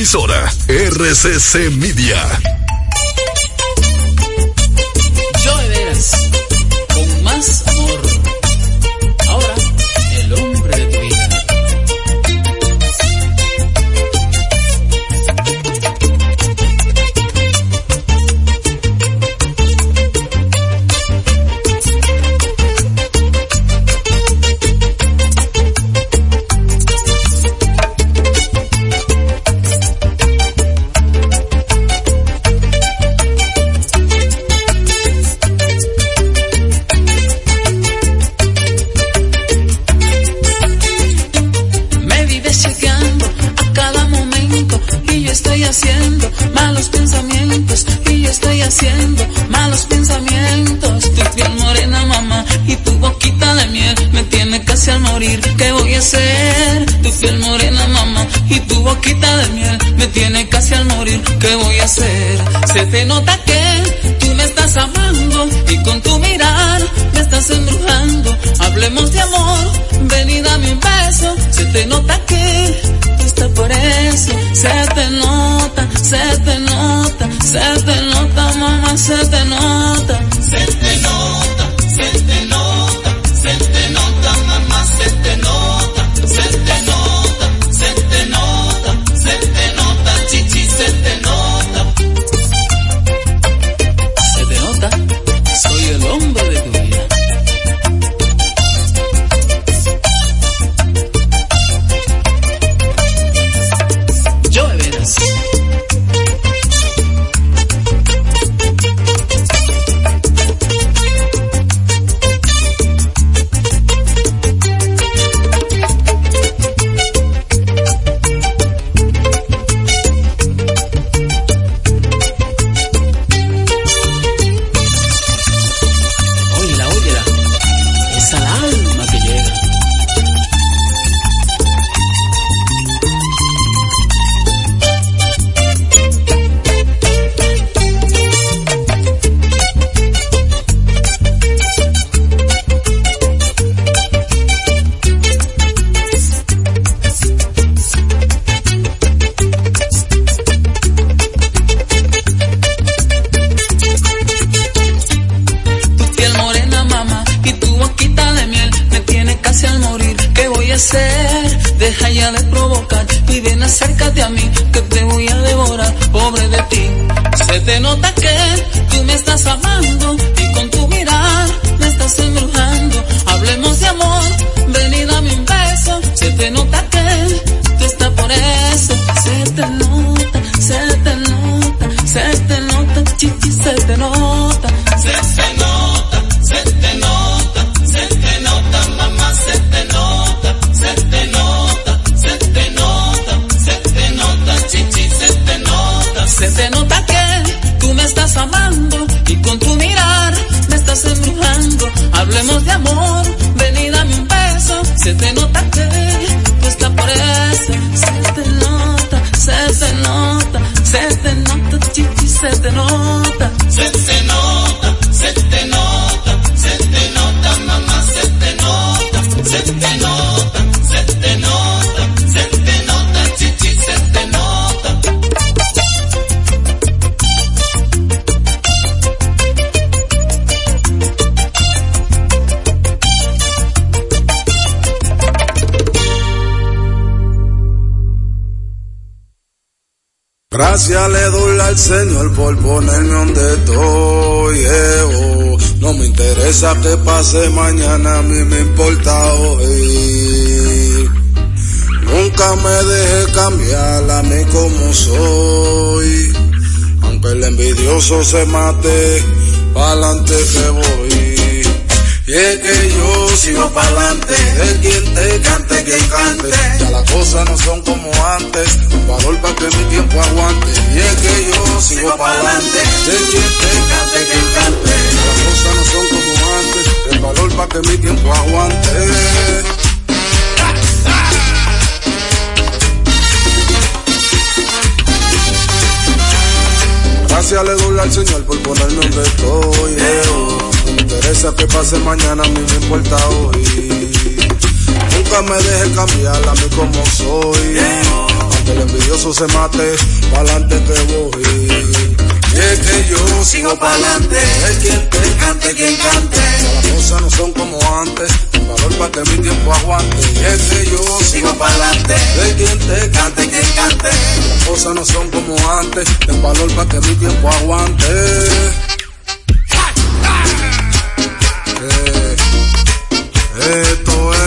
98.5. Una emisora. RCC Media. Y yo estoy haciendo malos pensamientos y yo estoy haciendo malos pensamientos. Tu piel morena mamá y tu boquita de miel me tiene casi al morir. ¿Qué voy a hacer? Tu piel morena mamá y tu boquita de miel me tiene casi al morir. ¿Qué voy a hacer? Se te nota que tú me estás amando y con tu mirar me estás embrujando. Hablemos de amor, ven y dame beso. Se te nota Se te nota, se te nota, se te nota, mamá, se te nota. Se nota que tú me estás amando por ponerme donde estoy. oh. No me interesa que pase mañana, a mí me importa hoy. Nunca me deje cambiar a mí como soy. Aunque el envidioso se mate, pa'lante que voy. Y es que yo sigo pa'lante, el quien te cante, que cante. Ya las cosas no son como antes, un valor para que mi tiempo aguante. Y es que yo sigo pa'lante, el quien te cante, que cante. Ya las cosas no son como antes, el valor para que mi tiempo aguante. Gracias le doy al Señor por ponerme donde estoy. Que pase mañana, a mí me importa hoy. nunca me deje cambiarla a mí como soy. Aunque el envidioso se mate, pa'lante que voy. Y es que yo sigo pa'lante, es quien te cante, quien cante. Las cosas no son como antes, valor para que mi tiempo aguante. Y es que yo sigo pa'lante, es quien te cante, quien cante. Las cosas no son como antes, ten valor para que mi tiempo aguante. Eh, esto es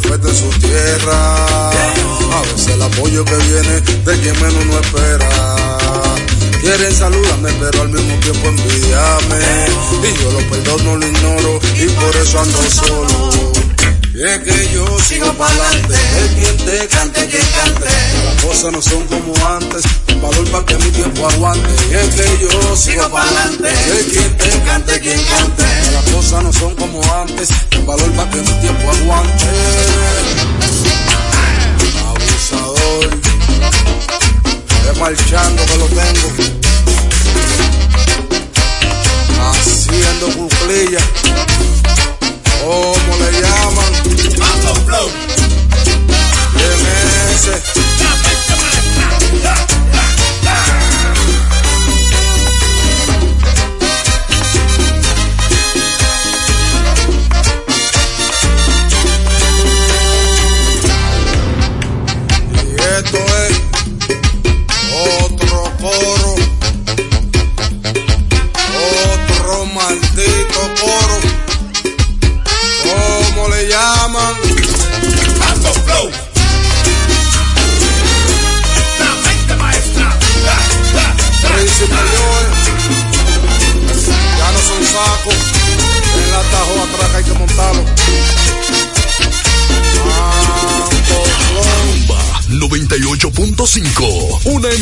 profeta en su tierra. A veces el apoyo que viene de quien menos no espera. Quieren saludarme, pero al mismo tiempo envidiarme. Y yo lo perdono, lo ignoro, y por eso ando solo. Y es que yo sigo pa'lante, es quien te cante, quien cante. Las cosas no son como antes, un valor para que mi tiempo aguante. Y es que yo sigo pa'lante, es quien te cante, quien cante. Las cosas no son como antes, un valor para que mi tiempo aguante. Abusador, es marchando que lo tengo. Haciendo cuclilla, ¿cómo le llaman? Mambo Flow.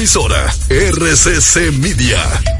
Emisora. RCC Media.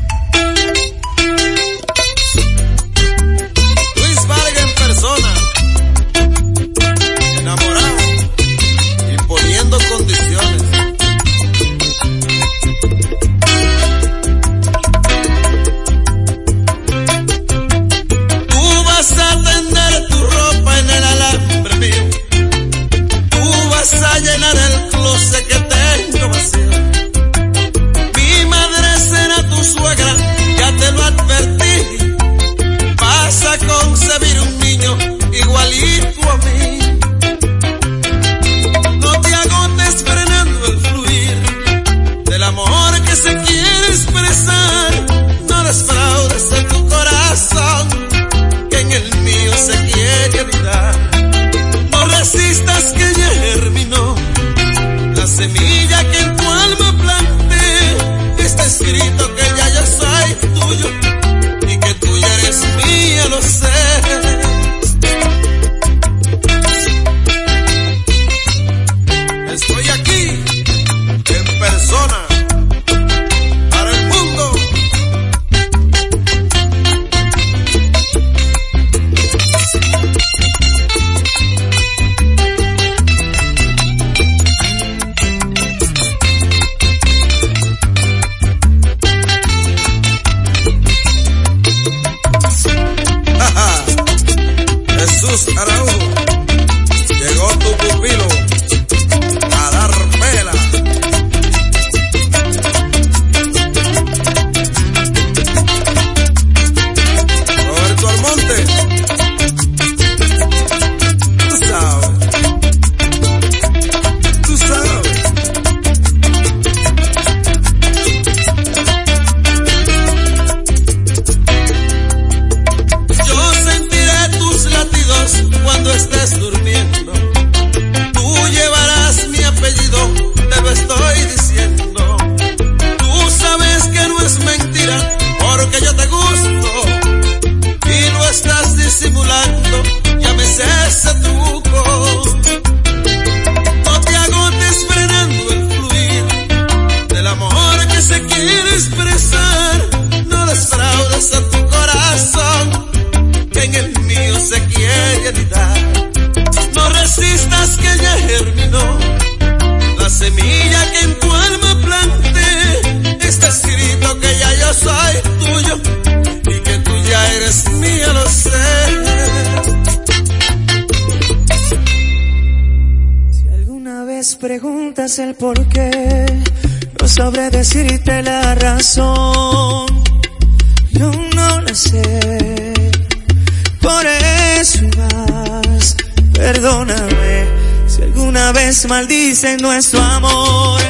Maldicen nuestro amor.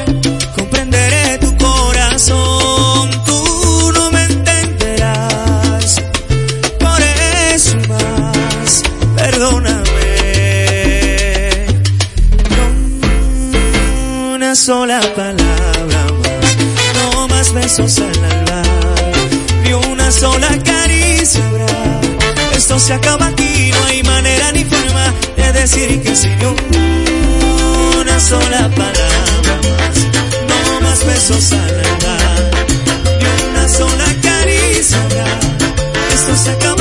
Comprenderé tu corazón, tú no me entenderás. Por eso más, perdóname. una sola palabra más, no más besos al alba, ni una sola caricia habrá. Esto se acaba aquí, no hay manera ni forma de decir que sí, ni una sola palabra más, no más besos al alba, ni una sola caricia. Esto se acaba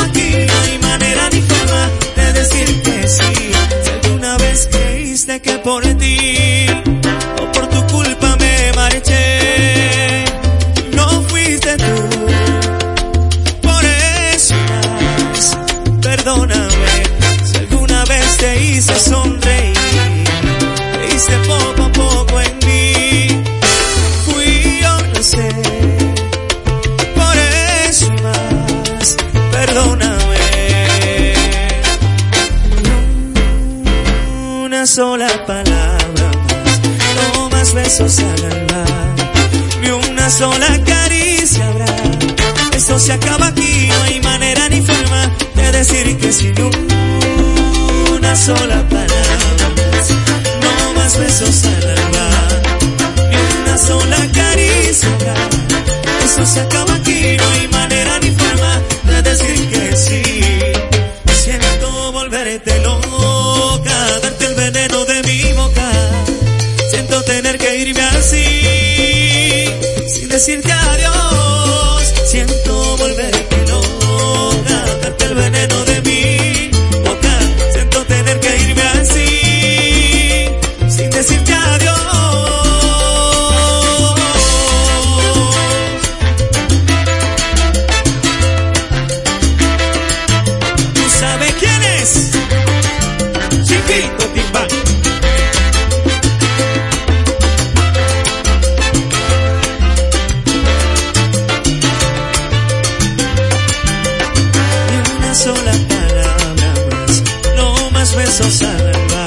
sola palabra no más besos al alba, ni una sola caricia habrá. Esto se acaba aquí, no hay manera ni forma de decir que sí, ni una sola palabra no más besos al alba, ni una sola caricia habrá. Esto se acaba aquí, decirte adiós. Siento volverte loca, darte el veneno al alba,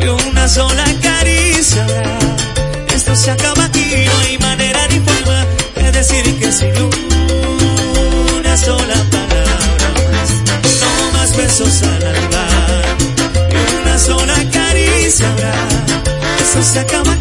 ni una sola caricia. Esto se acaba aquí, no hay manera ni forma de decir que sí, ni una sola palabra más, no más besos al alba, ni una sola caricia. Esto se acaba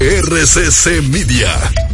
RCC Media.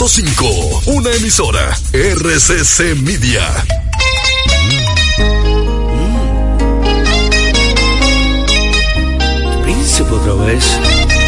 100.5, una emisora RCC Media. Mm. Mm. Príncipe otra vez.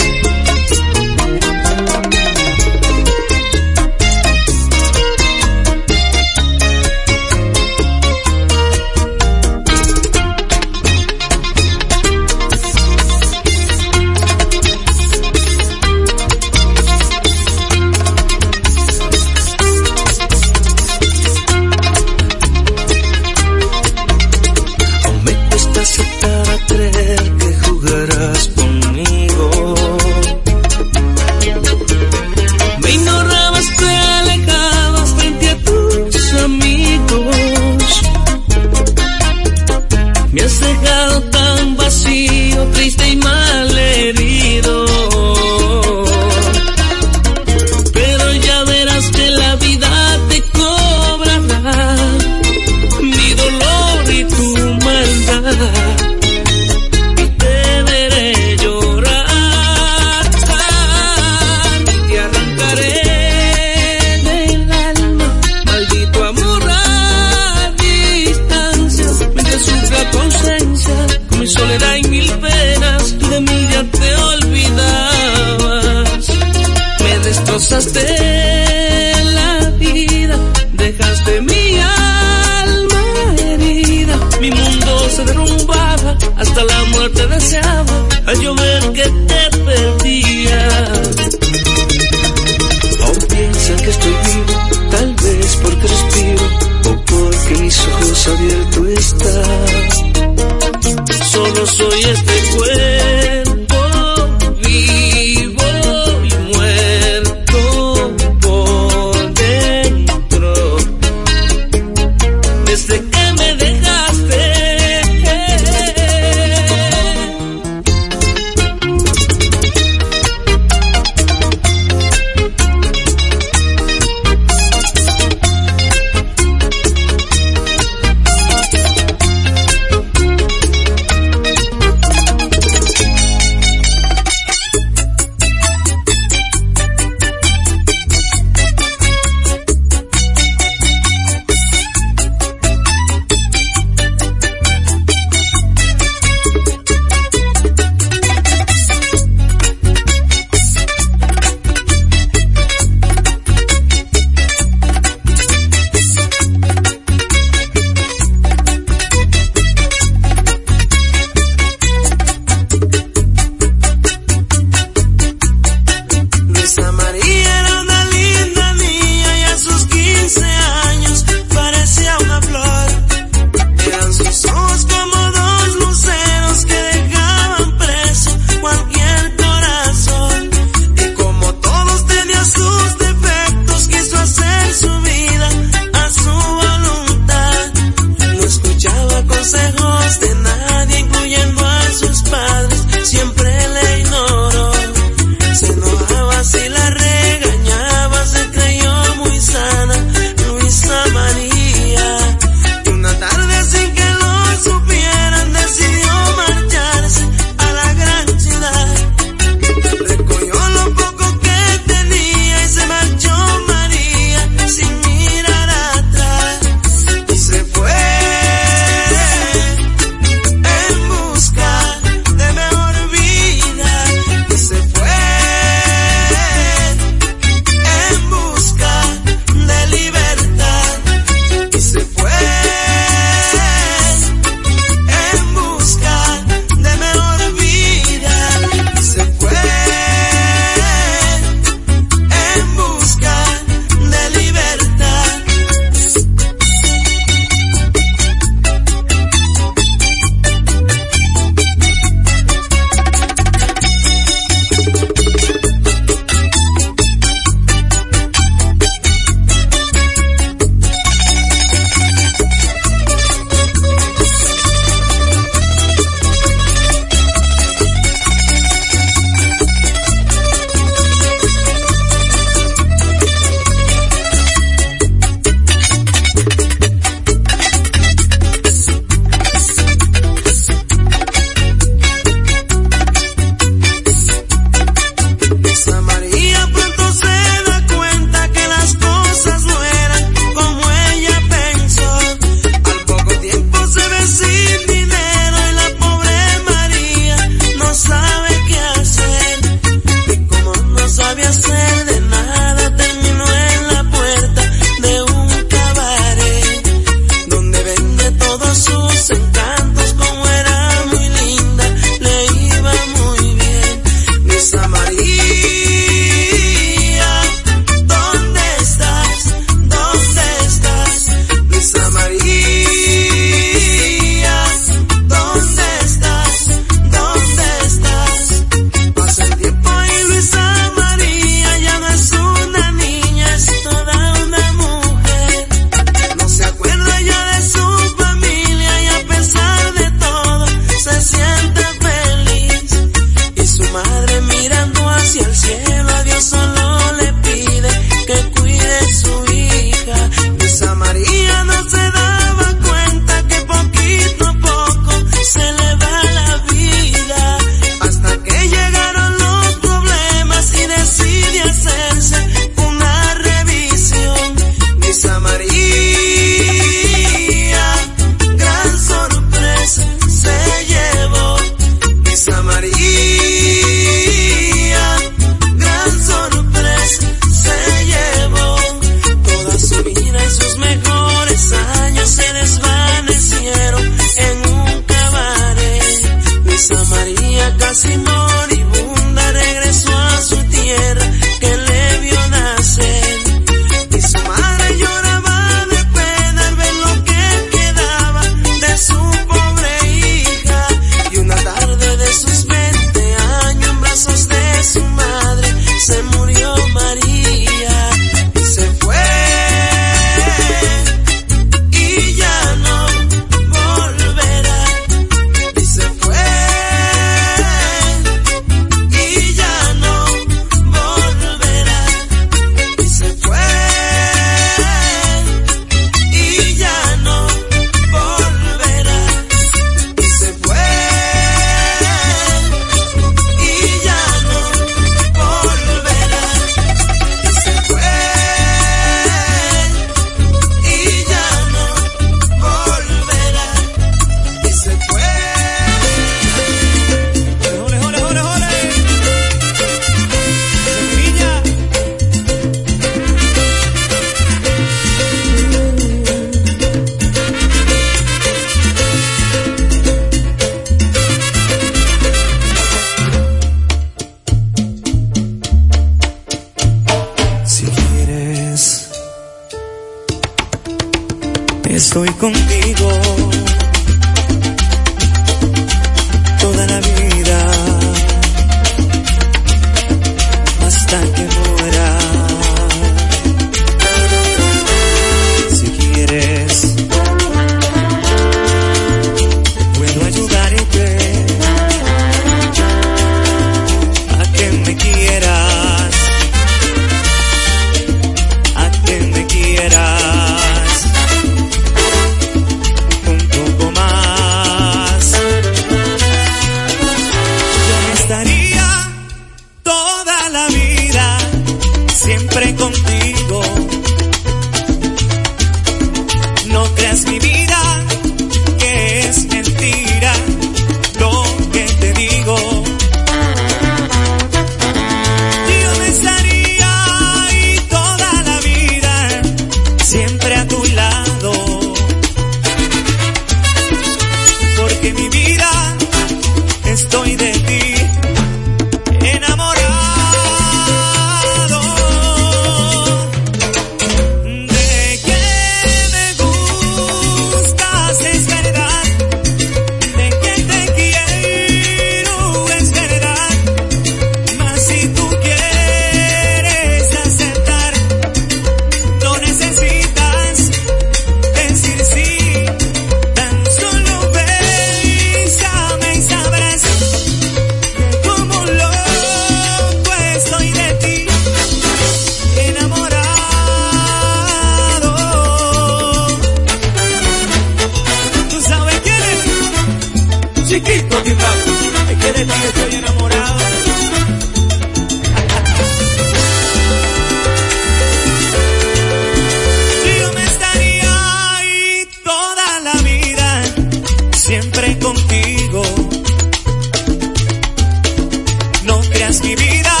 es mi vida.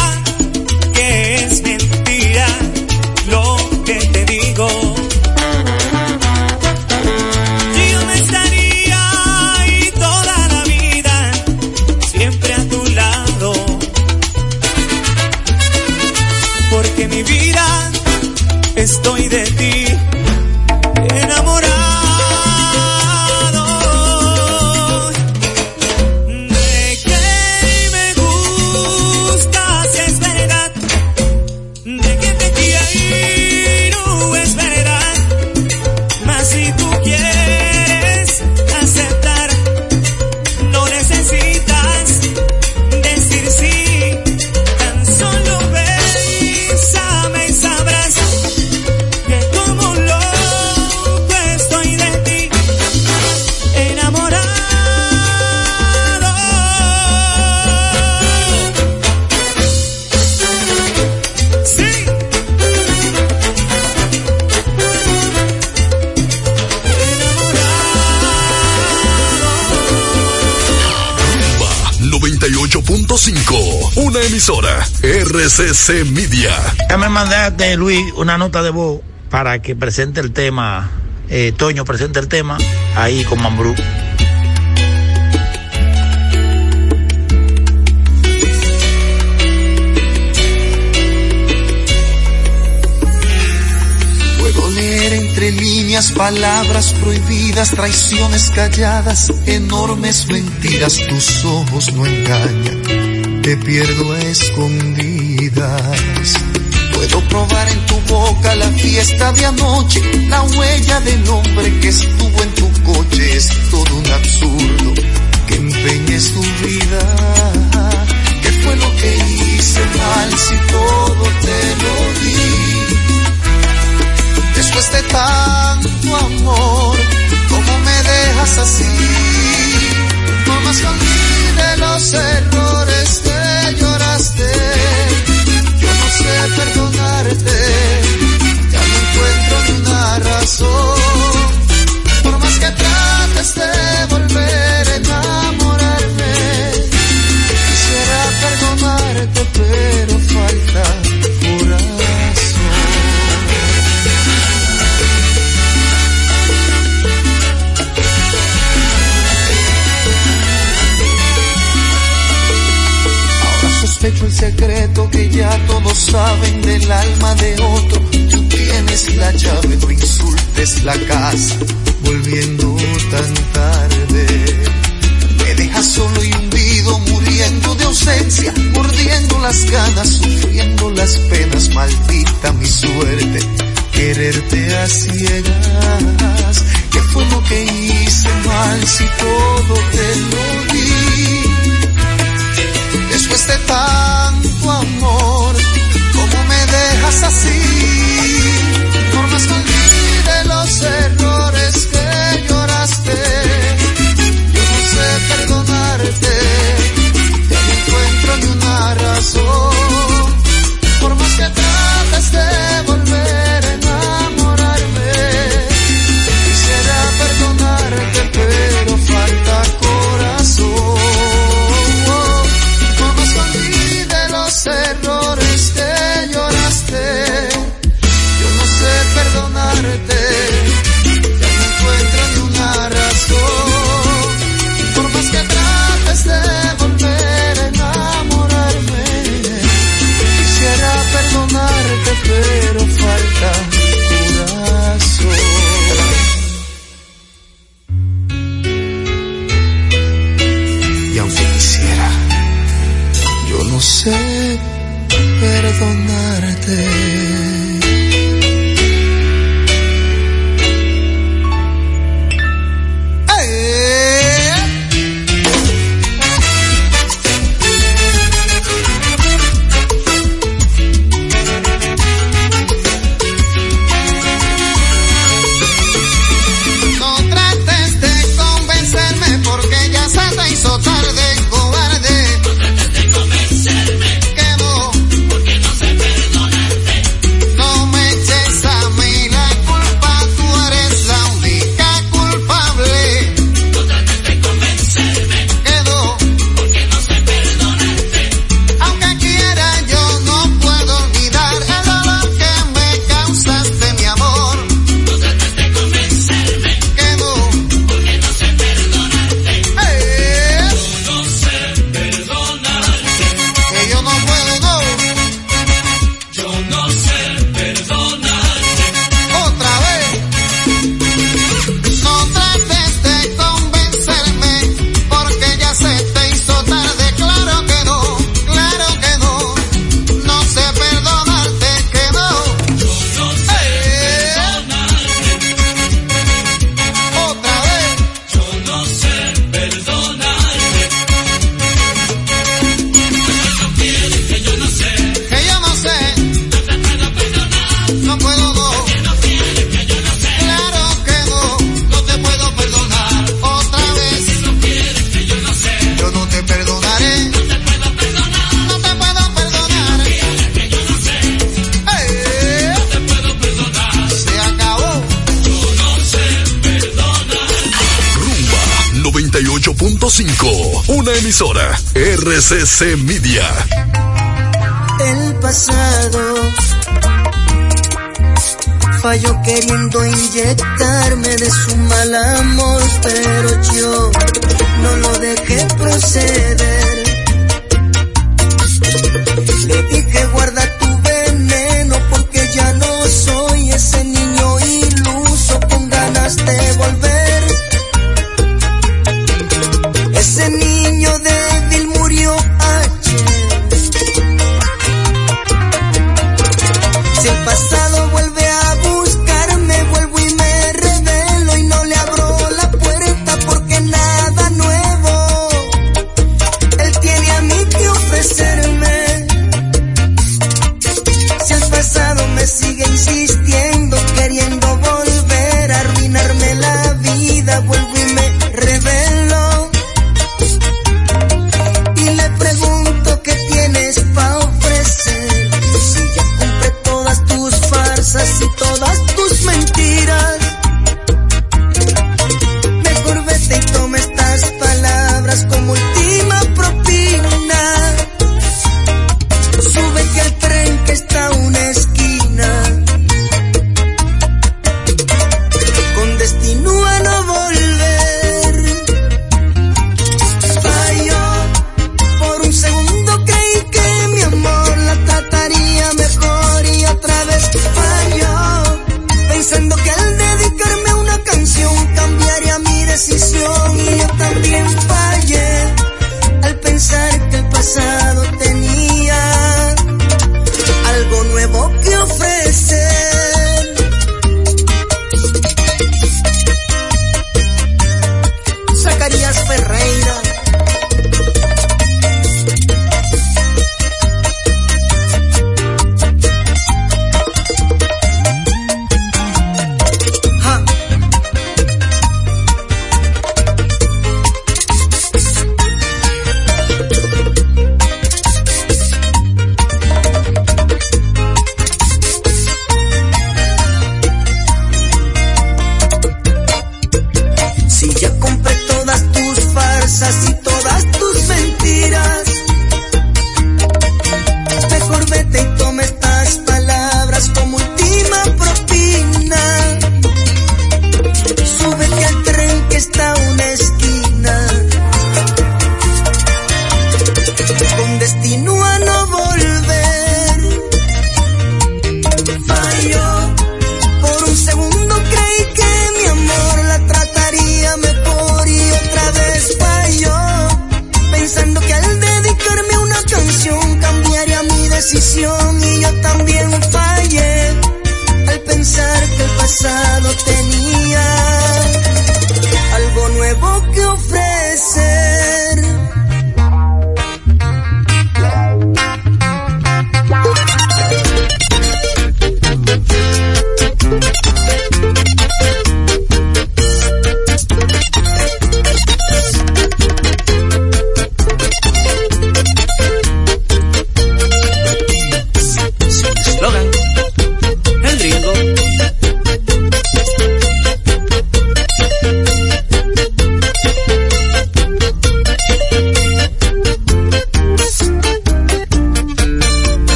RCC Media. Ya me mandaste, Luis, una nota de voz para que presente el tema, eh, Toño presente el tema ahí con Mambrú. entre líneas palabras prohibidas, traiciones calladas, enormes mentiras, tus ojos no engañan te pierdo escondidas. Puedo probar en tu boca la fiesta de anoche, la huella del hombre que estuvo en tu coche. Es todo un absurdo que empeñes tu vida. ¿Qué fue lo que hice mal si todo te lo di? Después de tanto amor, ¿cómo me dejas así? que ya todos saben del alma de otro. Tú tienes la llave, no insultes la casa, volviendo tan tarde. Me dejas solo y hundido, muriendo de ausencia, mordiendo las ganas, sufriendo las penas, maldita mi suerte. Quererte a ciegas, ¿qué fue lo que hice mal si todo te lo di? después de tan tu amor, cómo me dejas así, por más que olvide los errores. Una emisora. RCC Media. El pasado falló queriendo inyectarme de su mal amor, pero yo no lo dejé proceder. Le dije guarda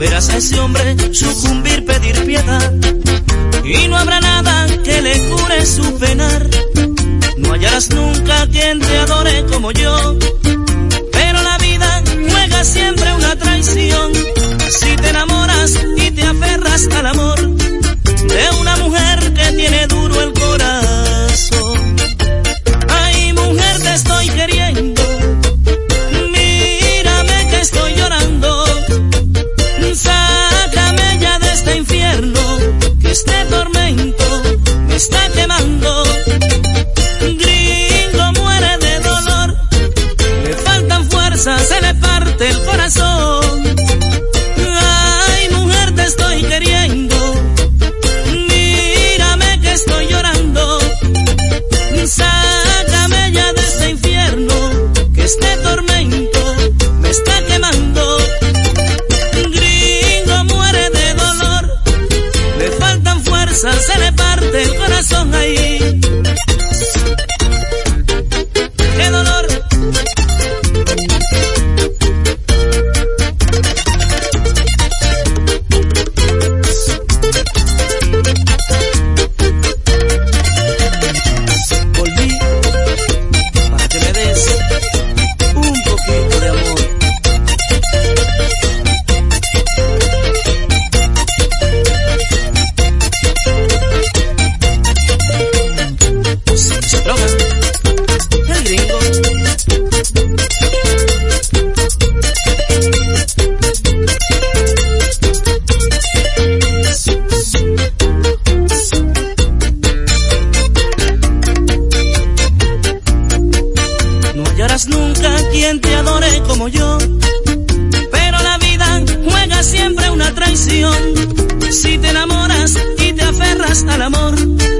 verás a ese hombre sucumbir, pedir piedad. Y no habrá nada que le cure su penar. No hallarás nunca quien te adore como yo. Pero la vida juega siempre una traición. Si te enamoras y te aferras al amor de una mujer que tiene dudas está quemando. al amor.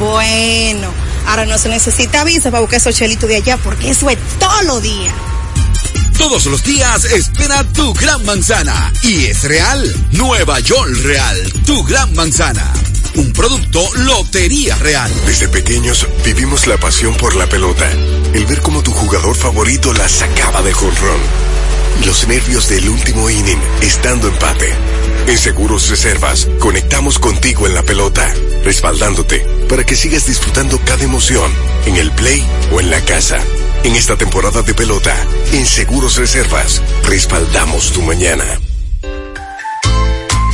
Bueno, ahora no se necesita visa para buscar esos chelitos de allá porque eso es todo lo día. Todos los días espera tu gran manzana. Y es real. Nueva York Real. Tu gran manzana. Un producto Lotería Real. Desde pequeños vivimos la pasión por la pelota. El ver cómo tu jugador favorito la sacaba de jonrón. Los nervios del último inning, estando empate. En Seguros Reservas, conectamos contigo en la pelota, respaldándote para que sigas disfrutando cada emoción, en el play o en la casa. En esta temporada de pelota, en Seguros Reservas, respaldamos tu mañana.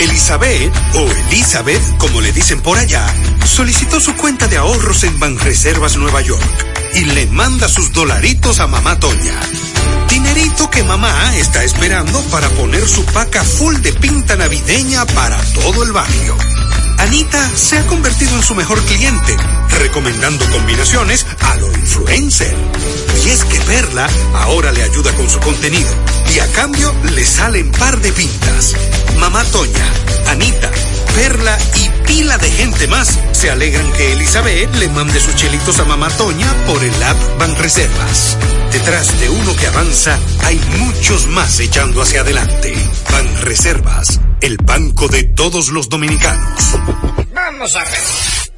Elizabeth, o Elizabeth, como le dicen por allá, solicitó su cuenta de ahorros en Banreservas Nueva York y le manda sus dolaritos a mamá Toña. Dinerito que mamá está esperando para poner su paca full de pinta navideña para todo el barrio. Anita se ha convertido en su mejor cliente, recomendando combinaciones a lo influencer. Es que Perla ahora le ayuda con su contenido y a cambio le salen par de pintas. Mamá Toña, Anita, Perla y pila de gente más se alegran que Elizabeth le mande sus chelitos a Mamá Toña por el app Banreservas. Detrás de uno que avanza hay muchos más echando hacia adelante. Banreservas, el banco de todos los dominicanos. Vamos a ver.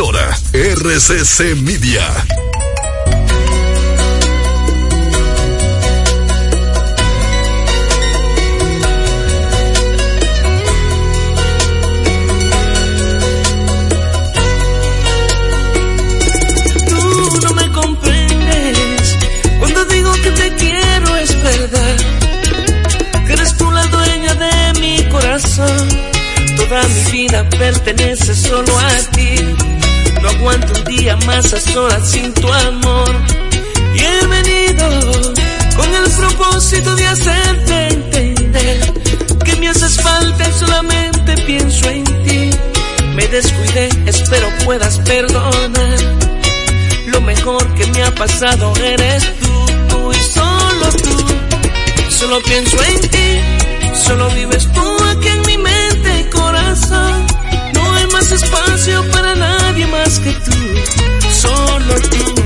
RCC Media. Tú no me comprendes cuando digo que te quiero es verdad. Que eres tú la dueña de mi corazón. Toda mi vida pertenece solo a ti. No aguanto un día más a solas sin tu amor. Y he venido con el propósito de hacerte entender que me haces falta y solamente pienso en ti. Me descuidé, espero puedas perdonar. Lo mejor que me ha pasado eres tú, tú y solo tú. Solo pienso en ti, solo vives tú aquí en mi mente y corazón. Espacio para nadie más que tú. Solo tú,